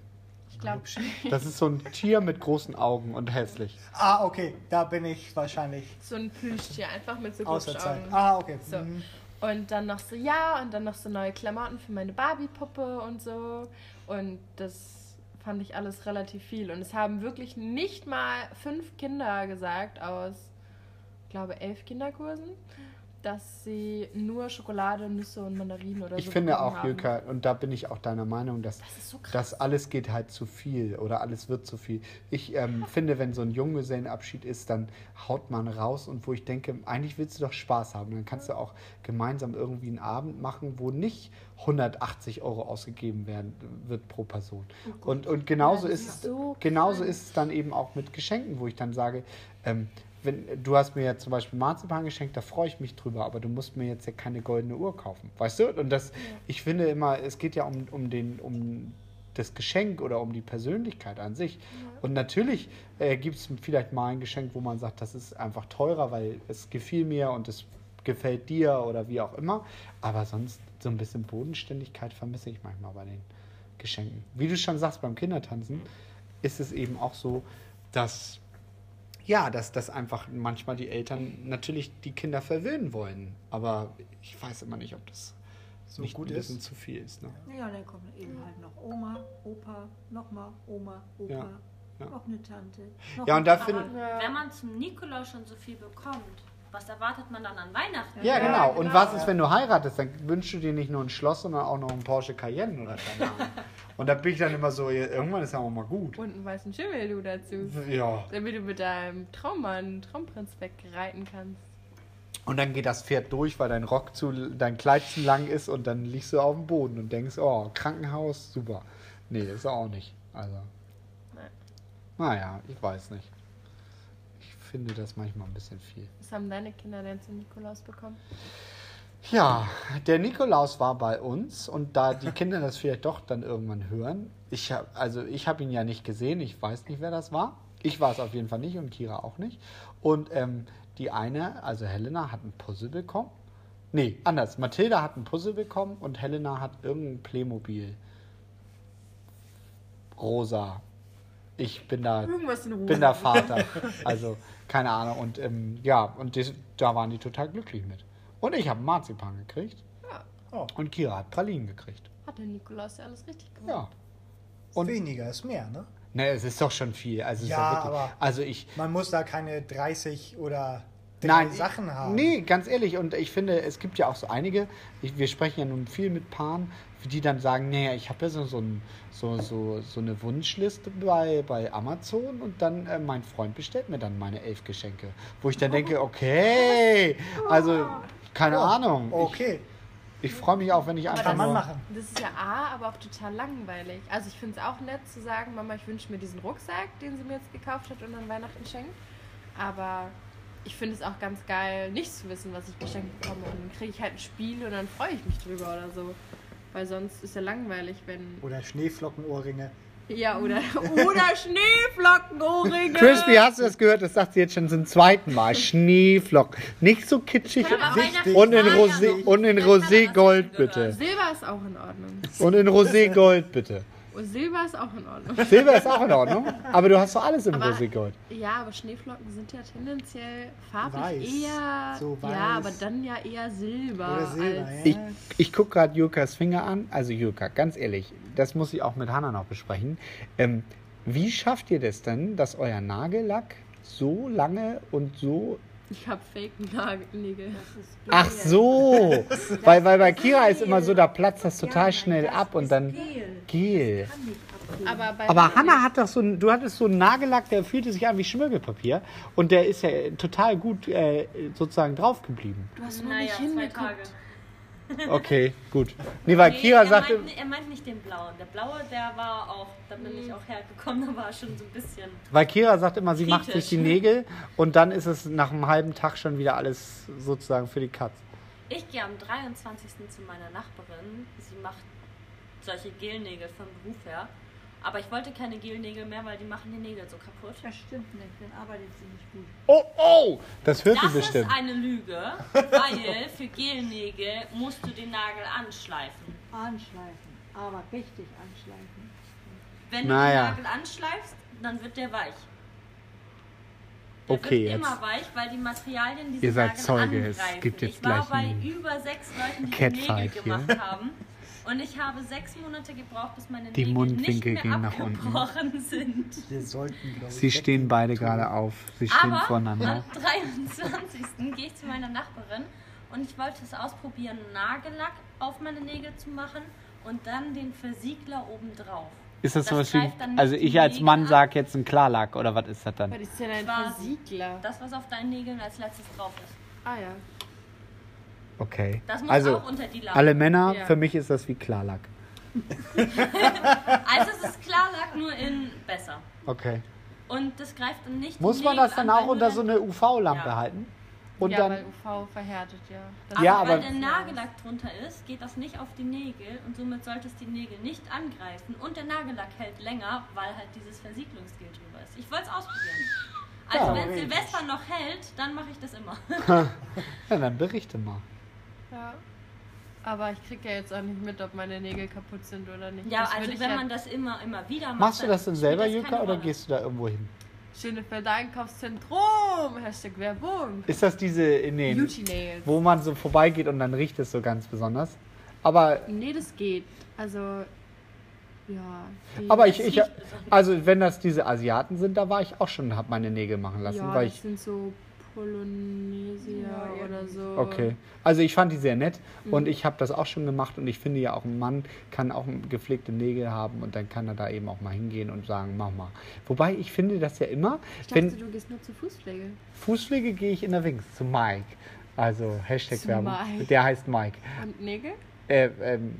Ich glaube, (laughs) Das ist so ein Tier mit großen Augen und hässlich. Ah, okay. Da bin ich wahrscheinlich so ein Plüschtier, einfach mit so Zeit. Glubschaugen. Ah, okay. So. Mhm. Und dann noch so, ja, und dann noch so neue Klamotten für meine Barbie-Puppe und so. Und das fand ich alles relativ viel. Und es haben wirklich nicht mal fünf Kinder gesagt aus, ich glaube, elf Kinderkursen, dass sie nur Schokolade, Nüsse und Mandarinen oder Ich so finde bekommen auch, haben. Jürka, und da bin ich auch deiner Meinung, dass Das so krass. das alles geht halt zu viel oder alles wird zu viel. Ich ähm, (laughs) finde, wenn so ein Junggesellenabschied ist, dann haut man raus und wo ich denke, eigentlich willst du doch Spaß haben. Dann kannst du auch gemeinsam irgendwie einen Abend machen, wo nicht 180 Euro ausgegeben werden wird pro Person. Und, und genauso Oh Ja, ist ist es, so genauso ist es dann eben auch mit Geschenken, wo ich dann sage, ähm, wenn, du hast mir ja zum Beispiel Marzipan geschenkt, da freue ich mich drüber, aber du musst mir jetzt ja keine goldene Uhr kaufen, weißt du? Und das, ich finde immer, es geht ja um, um, den, um das Geschenk oder um die Persönlichkeit an sich. Und natürlich äh, gibt es vielleicht mal ein Geschenk, wo man sagt, das ist einfach teurer, weil es gefiel mir und es gefällt dir oder wie auch immer. Aber sonst so ein bisschen Bodenständigkeit vermisse ich manchmal bei den Geschenken. Wie du schon sagst, beim Kindertanzen ist es eben auch so, dass ja, dass, dass einfach manchmal die Eltern natürlich die Kinder verwöhnen wollen. Aber ich weiß immer nicht, ob das So nicht gut ein bisschen ist. zu viel ist. Ne? Ja, dann kommt eben halt noch Oma, Opa, nochmal Oma, Opa, Ja, ja. noch eine Tante. Noch Ja, und da finde wenn man zum Nikolaus schon so viel bekommt, was erwartet man dann an Weihnachten? Ja, Ja, genau. Und genau. was ist, wenn du heiratest? Dann wünschst du dir nicht nur ein Schloss, sondern auch noch einen Porsche Cayenne oder keine Ahnung. (laughs) Und da bin ich dann immer so, irgendwann ist ja auch mal gut. Und einen weißen Schimmel du dazu. Ja. Damit du mit deinem Traummann, Traumprinz wegreiten kannst. Und dann geht das Pferd durch, weil dein Rock zu, dein Kleid zu lang ist und dann liegst du auf dem Boden und denkst, oh, Krankenhaus, super. Nee, ist auch nicht. Also. Nein. Naja, ich weiß nicht. Ich finde das manchmal ein bisschen viel. Was haben deine Kinder denn zum Nikolaus bekommen? Ja, der Nikolaus war bei uns und da die Kinder das vielleicht doch dann irgendwann hören, ich hab, also ich habe ihn ja nicht gesehen, ich weiß nicht, wer das war. Ich war es auf jeden Fall nicht und Kira auch nicht. Und ähm, die eine, also Helena, hat ein Puzzle bekommen. Nee, anders. Mathilda hat ein Puzzle bekommen und Helena hat irgendein Playmobil. Rosa. Ich bin da bin der (laughs) Vater. Also, keine Ahnung. Und ähm, ja, und das, da waren die total glücklich mit. Und ich habe Marzipan gekriegt. Oh. Und Kira hat Pralinen gekriegt. Hat der Nikolaus ja alles richtig gemacht. Ja. Und- Weniger ist mehr, ne? Ne, es ist doch schon viel. Also, Ja, ist ja wirklich, aber- also ich. Man muss da keine 30 oder Nein, Sachen haben. Nee, ganz ehrlich. Und ich finde, es gibt ja auch so einige, ich, wir sprechen ja nun viel mit Paaren, die dann sagen, naja, ich habe ja so, so, ein, so, so, so eine Wunschliste bei, bei Amazon und dann äh, mein Freund bestellt mir dann meine elf Geschenke. Wo ich dann denke, okay, also keine Ahnung. Ich, Okay, ich freue mich auch, wenn ich einfach kann man machen. Das ist ja A, aber auch total langweilig. Also ich finde es auch nett zu sagen, Mama, ich wünsche mir diesen Rucksack, den sie mir jetzt gekauft hat und an Weihnachten schenkt. Aber ich finde es auch ganz geil, nicht zu wissen, was ich geschenkt bekomme. Und dann kriege ich halt ein Spiel und dann freue ich mich drüber oder so. Weil sonst ist ja langweilig, wenn. Oder Schneeflockenohrringe. Ja, oder, oder (laughs) Schneeflockenohrringe. Crispy, hast du das gehört? Das sagt sie jetzt schon zum zweiten Mal. Schneeflocken. Nicht so kitschig. Wichtig. Und in, Rosé, und in Roségold, bitte. Silber ist auch in Ordnung. Und in Roségold, bitte. Silber ist auch in Ordnung. Silber ist auch in Ordnung. (laughs) Aber du hast doch alles im Aber- Roségold. Ja, aber Schneeflocken sind ja tendenziell farblich Weiß. eher. So weiß. Ja, aber dann ja eher Silber. Oder Silber, als, ja. Ich, ich gucke gerade Jurkas Finger an. Also Jurka, ganz ehrlich, das muss ich auch mit Hanna noch besprechen. Ähm, wie schafft ihr das denn, dass euer Nagellack so lange und so... Ich habe Fake-Nägel. Ach so! weil, weil bei Kira ist immer so, da platzt das total schnell ab und dann... Gel. Aber, Aber Hanna hat doch so ein, du hattest so einen Nagellack, der fühlte sich an wie Schmirgelpapier und der ist ja total gut äh, sozusagen drauf geblieben. Du hast noch Naja, nicht zwei hingeguckt. Okay, gut. Nee, weil Kira er, sagte, meint, er meint nicht den blauen. Der blaue, der war auch, da bin ich auch hergekommen, (laughs) da war schon so ein bisschen. weil Kira sagt immer, sie macht Kritisch. sich die Nägel und dann ist es nach einem halben Tag schon wieder alles sozusagen für die Katz. Ich gehe am 23. zu meiner Nachbarin. Sie macht solche Gelnägel vom Beruf her. Aber ich wollte keine Gelnägel mehr, weil die machen die Nägel so kaputt. Das stimmt nicht, dann arbeitet sie nicht gut. Oh, oh! Das hört Das sie ist bestimmt. eine Lüge, weil für Gelnägel musst du den Nagel anschleifen. Anschleifen, aber richtig anschleifen. Wenn Naja. du den Nagel anschleifst, dann wird der weich. Der Okay, wird jetzt. immer weich, weil die Materialien diese Ihr seid Nagel Zeuge, es angreifen. gibt jetzt ich war gleich bei einen über sechs Leuten, die die Catfight Nägel hier. gemacht haben. Und ich habe sechs Monate gebraucht, bis meine Die Nägel Mundwinkel nicht gehen mehr nach unten. abgebrochen sind. Wir sollten, ich, Sie stehen beide gerade auf. Sie stehen Aber voreinander. am 23. gehe ich zu meiner Nachbarin und ich wollte es ausprobieren, Nagellack auf meine Nägel zu machen und dann den Versiegler obendrauf. Ist das, das sowas wie. Also die ich als Nägel Mann an. sag jetzt ein Klarlack oder was ist das dann? Was ist denn ein. Versiegler? Das, was auf deinen Nägeln als letztes drauf ist. Ah ja. Okay. Das muss Also auch unter die Lampe. alle Männer, Ja. für mich ist das wie Klarlack. Also es ist Klarlack nur in besser. Okay. Und das greift dann nicht Muss man das dann an, auch weil unter so eine UV-Lampe Ja. halten? Und ja, dann. weil UV verhärtet, ja. Das Aber Ja, weil aber- der Nagellack drunter ist, geht das nicht auf die Nägel und somit sollte es die Nägel nicht angreifen. Und der Nagellack hält länger, weil halt dieses Versiegelungsgel drüber ist. Ich wollte es ausprobieren. Also Ja. wenn Silvester noch hält, dann mache ich das immer. (laughs) Ja, dann berichte mal. Aber ich krieg ja jetzt auch nicht mit, ob meine Nägel kaputt sind oder nicht. Ja, Das also ich wenn ja- man das immer, immer wieder macht. Machst du das denn spielt selber, keine oder Rolle. gehst du da irgendwo hin? Schönefelder Einkaufszentrum. Hashtag Werbung. Ist das diese in den. Beauty Nails. wo man so vorbeigeht und dann riecht es so ganz besonders? Aber. Nee, das geht. Also, ja. die- Aber ich, ich, also wenn das diese Asiaten sind, da war ich auch schon, hab meine Nägel machen lassen, ja, weil das ich, sind so Polynesier Ja, oder so. okay. Also ich fand die sehr nett Mhm. und ich habe das auch schon gemacht und ich finde ja auch ein Mann kann auch gepflegte Nägel haben und dann kann er da eben auch mal hingehen und sagen, mach mal. Wobei ich finde das ja immer, Ich dachte, wenn du gehst nur zur Fußpflege. Fußpflege gehe ich in der Wings zu Mike. Also Hashtag Zu Werbung. Mike. Der heißt Mike. Und Nägel? Äh, ähm,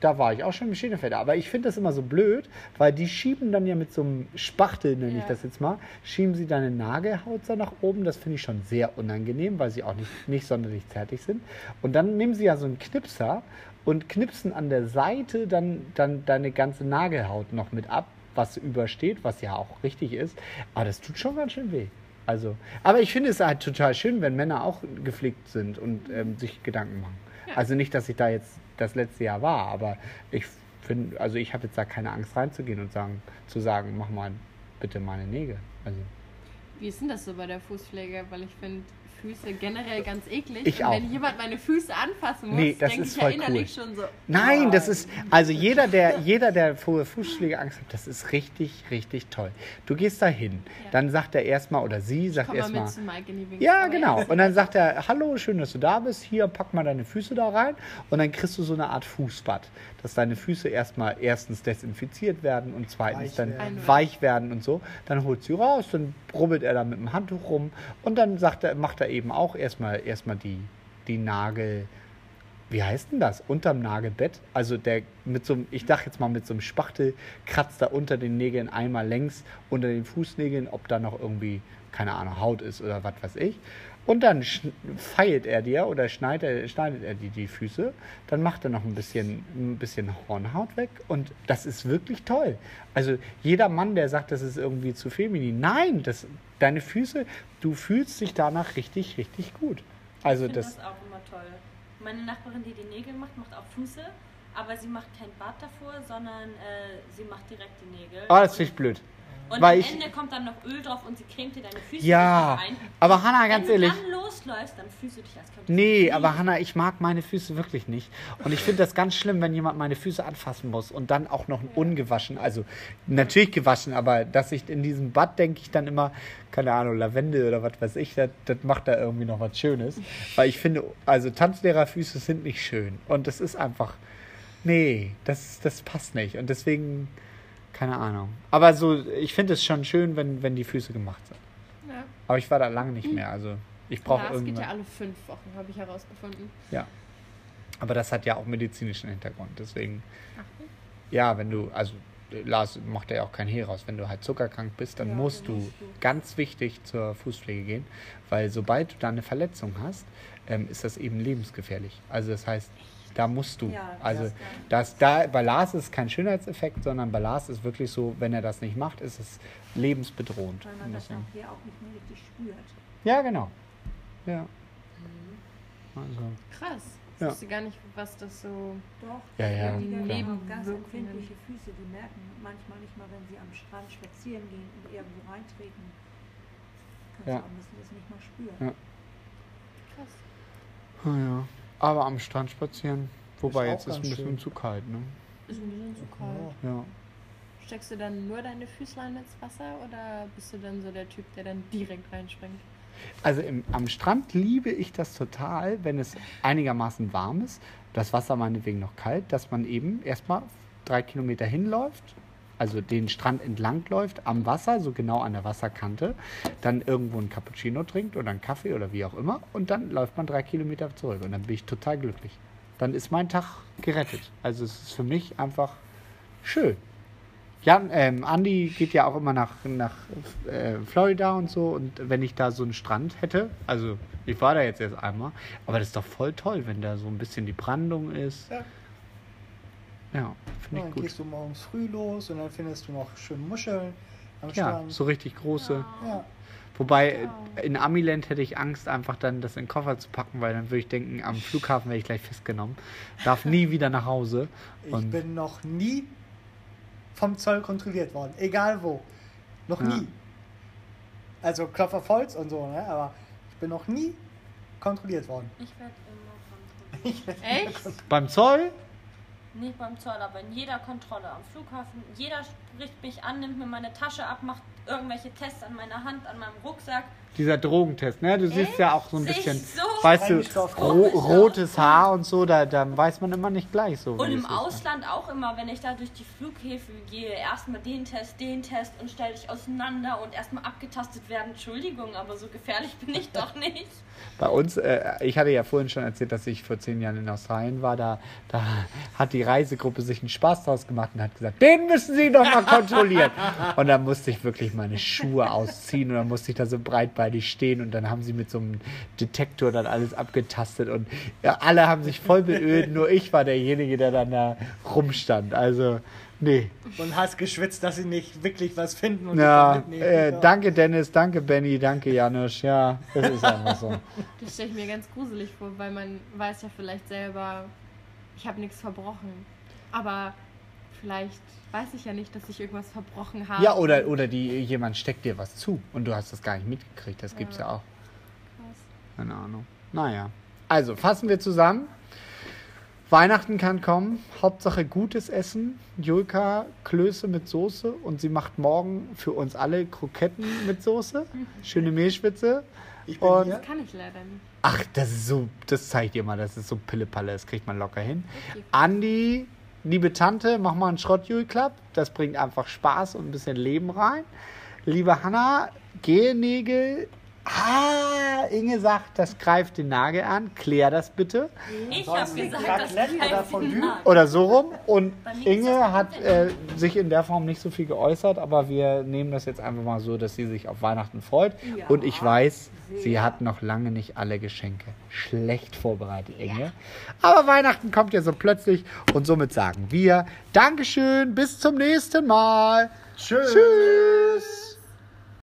da war ich auch schon im Schienenfelder. Aber ich finde das immer so blöd, weil die schieben dann ja mit so einem Spachtel, nenne ich Ja. das jetzt mal, schieben sie deine Nagelhaut so nach oben. Das finde ich schon sehr unangenehm, weil sie auch nicht, nicht sonderlich zärtlich sind. Und dann nehmen sie ja so einen Knipser und knipsen an der Seite dann, dann deine ganze Nagelhaut noch mit ab, was übersteht, was ja auch richtig ist. Aber das tut schon ganz schön weh. Also, aber ich finde es halt total schön, wenn Männer auch gepflegt sind und ähm, sich Gedanken machen. Also nicht, dass ich da jetzt das letzte Jahr war, aber ich finde, also ich habe jetzt da keine Angst reinzugehen und sagen, zu sagen, mach mal bitte meine Nägel. Also Wie ist denn das so bei der Fußpflege? Weil ich finde Füße generell ganz eklig. Ich und auch. wenn jemand meine Füße anfassen muss, Nee, das denke ist ich voll ja innerlich schon so. Nein, das ist, also jeder, der, jeder, der vor Fußpflegeangst hat, das ist richtig, richtig toll. Du gehst da hin, Ja. dann sagt er erstmal, oder sie sagt Komm mal erstmal, mit zu Mike in die Wings. Ja, genau. Und dann sagt er, hallo, schön, dass du da bist. Hier, pack mal deine Füße da rein. Und dann kriegst du so eine Art Fußbad, dass deine Füße erstmal erstens desinfiziert werden und zweitens Weich dann werden. weich werden und so. Dann holt sie raus, dann rubbelt er da mit dem Handtuch rum und dann sagt er, macht er eben auch erstmal, erstmal die, die Nagel, wie heißt denn das? Unterm Nagelbett. Also der mit so einem, ich dachte jetzt mal mit so einem Spachtel, kratzt da unter den Nägeln einmal längs unter den Fußnägeln, ob da noch irgendwie keine Ahnung, Haut ist oder was weiß ich. Und dann feilt er dir oder schneidet, schneidet er dir die Füße. Dann macht er noch ein bisschen, ein bisschen Hornhaut weg. Und das ist wirklich toll. Also jeder Mann, der sagt, das ist irgendwie zu feminin. Nein, das, deine Füße, du fühlst dich danach richtig, richtig gut. Also ich das, das auch immer toll. Meine Nachbarin, die die Nägel macht, macht auch Füße, aber sie macht kein Bad davor, sondern äh, sie macht direkt die Nägel. oh, das finde ich blöd. und weil am ich- Ende kommt dann noch Öl drauf und sie cremt dir deine Füße Ja, ein. aber Hanna, ganz Wenn ehrlich. du dann losläufst, dann fühlst du dich, als könntest Nee, aber. Hanna, ich mag meine Füße wirklich nicht. Und ich finde das ganz schlimm, wenn jemand meine Füße anfassen muss und dann auch noch ungewaschen. Also natürlich gewaschen, aber dass ich in diesem Bad denke ich dann immer, keine Ahnung, Lavendel oder was weiß ich, das, das macht da irgendwie noch was Schönes. Weil ich finde, also Tanzlehrerfüße sind nicht schön. Und das ist einfach, nee, das, das passt nicht. Und deswegen, keine Ahnung. Aber so, ich finde es schon schön, wenn, wenn die Füße gemacht sind. Ja. Aber ich war da lange nicht mehr. Also ich brauche Lars geht irgendwann. ja alle fünf Wochen, habe ich herausgefunden. Ja. Aber das hat ja auch medizinischen Hintergrund. Deswegen, ja, wenn du, also Lars macht ja auch kein Hehl raus. Wenn du halt zuckerkrank bist, dann Ja, musst dann du musst du. ganz wichtig zur Fußpflege gehen, weil sobald du da eine Verletzung hast, ähm, ist das eben lebensgefährlich. Also das heißt, da musst du. Ja, also das- da bei Lars ist kein Schönheitseffekt, sondern bei Lars ist wirklich so, wenn er das nicht macht, ist es lebensbedrohend. Weil man das auch hier auch nicht mehr richtig spürt. ja, genau. Ja. Also, Krass. Ich Ja. wusste gar nicht, was das so. Doch, Ja, ja, die haben ganz empfindliche Füße, die merken manchmal nicht mal, wenn sie am Strand spazieren gehen und irgendwo reintreten. Kannst Ja. du, müssen das nicht mal spüren. Ja. Krass. Ah ja. Aber am Strand spazieren. Wobei jetzt ist ein bisschen schön. zu kalt, ne? Ist ein bisschen zu kalt. Ja. Steckst du dann nur deine Füßlein ins Wasser oder bist du dann so der Typ, der dann direkt reinspringt? Also im, am Strand liebe ich das total, wenn es einigermaßen warm ist, das Wasser meinetwegen noch kalt, dass man eben erstmal drei Kilometer hinläuft, also den Strand entlang läuft, am Wasser, so genau an der Wasserkante, dann irgendwo einen Cappuccino trinkt oder einen Kaffee oder wie auch immer und dann läuft man drei Kilometer zurück und dann bin ich total glücklich. Dann ist mein Tag gerettet. Also es ist für mich einfach schön. Jan, ähm, Andi geht ja auch immer nach, nach äh, Florida und so. Und wenn ich da so einen Strand hätte, also ich war da jetzt erst einmal, aber das ist doch voll toll, wenn da so ein bisschen die Brandung ist. Ja. Ja, finde dann ich gut. gehst du morgens früh los und dann findest du noch schöne Muscheln am Ja, Strand. so richtig große. Ja. Wobei äh, in Amiland hätte ich Angst, einfach dann das in den Koffer zu packen, weil dann würde ich denken, am Flughafen werde ich gleich festgenommen. Darf nie (laughs) wieder nach Hause. Ich Und bin noch nie vom Zoll kontrolliert worden, egal wo. Noch Ja. nie. Also Klopf auf Holz und so, ne? aber ich bin noch nie kontrolliert worden. Ich werde (laughs) immer kontrolliert. Echt? beim Zoll? Nicht beim Zoll, aber in jeder Kontrolle am Flughafen. Jeder spricht mich an, nimmt mir meine Tasche ab, macht irgendwelche Tests an meiner Hand, an meinem Rucksack. Dieser Drogentest, ne? Du siehst ja auch so ein bisschen, so weißt du, ro rotes Haar und so, da, da weiß man immer nicht gleich so. Und im es ist. Ausland auch immer, wenn ich da durch die Flughäfen gehe, erstmal den Test, den Test und stell dich auseinander und erstmal abgetastet werden. Entschuldigung, aber so gefährlich bin ich doch nicht. Bei uns, äh, ich hatte ja vorhin schon erzählt, dass ich vor zehn Jahren in Australien war, da, da hat die Reisegruppe sich einen Spaß draus gemacht und hat gesagt, den müssen Sie doch mal kontrollieren. (laughs) und dann musste ich wirklich meine Schuhe ausziehen und dann musste ich da so breitbeinig stehen und dann haben sie mit so einem Detektor dann alles abgetastet und ja, alle haben sich voll beölt, nur ich war derjenige, der dann da rumstand. Also, nee. Und hast geschwitzt, dass sie nicht wirklich was finden und Ja, mitnehmen. äh, Ja. danke Dennis, danke Benny, danke Janusz. Ja, das ist einfach so. Das stelle ich mir ganz gruselig vor, weil man weiß ja vielleicht selber, ich habe nichts verbrochen. Aber vielleicht weiß ich ja nicht, dass ich irgendwas verbrochen habe. Ja, oder, oder die, jemand steckt dir was zu und du hast das gar nicht mitgekriegt. Das gibt's ja auch. Krass. Keine Ahnung. Naja. Also, fassen wir zusammen. Weihnachten kann kommen. Hauptsache gutes Essen. Julka Klöße mit Soße und sie macht morgen für uns alle Kroketten mit Soße. (laughs) Schöne Mehlschwitze. Ich bin Und- hier. Das kann ich leider nicht. Ach, das ist so, das zeigt dir mal, das ist so Pillepalle, das kriegt man locker hin. Okay. Andi, liebe Tante, mach mal einen Schrottjul-Club. Das bringt einfach Spaß und ein bisschen Leben rein. Liebe Hanna, Gelnägel Ah, Inge sagt, das greift den Nagel an. Klär das bitte. Ich habe gesagt, das greift den Nagel. Oder so rum. Und Inge hat äh, sich in der Form nicht so viel geäußert, aber wir nehmen das jetzt einfach mal so, dass sie sich auf Weihnachten freut. Ja, Und ich weiß, sie hat noch lange nicht alle Geschenke schlecht vorbereitet, Inge. Aber Weihnachten kommt ja so plötzlich und somit sagen wir Dankeschön, bis zum nächsten Mal. Tschüss. Tschüss.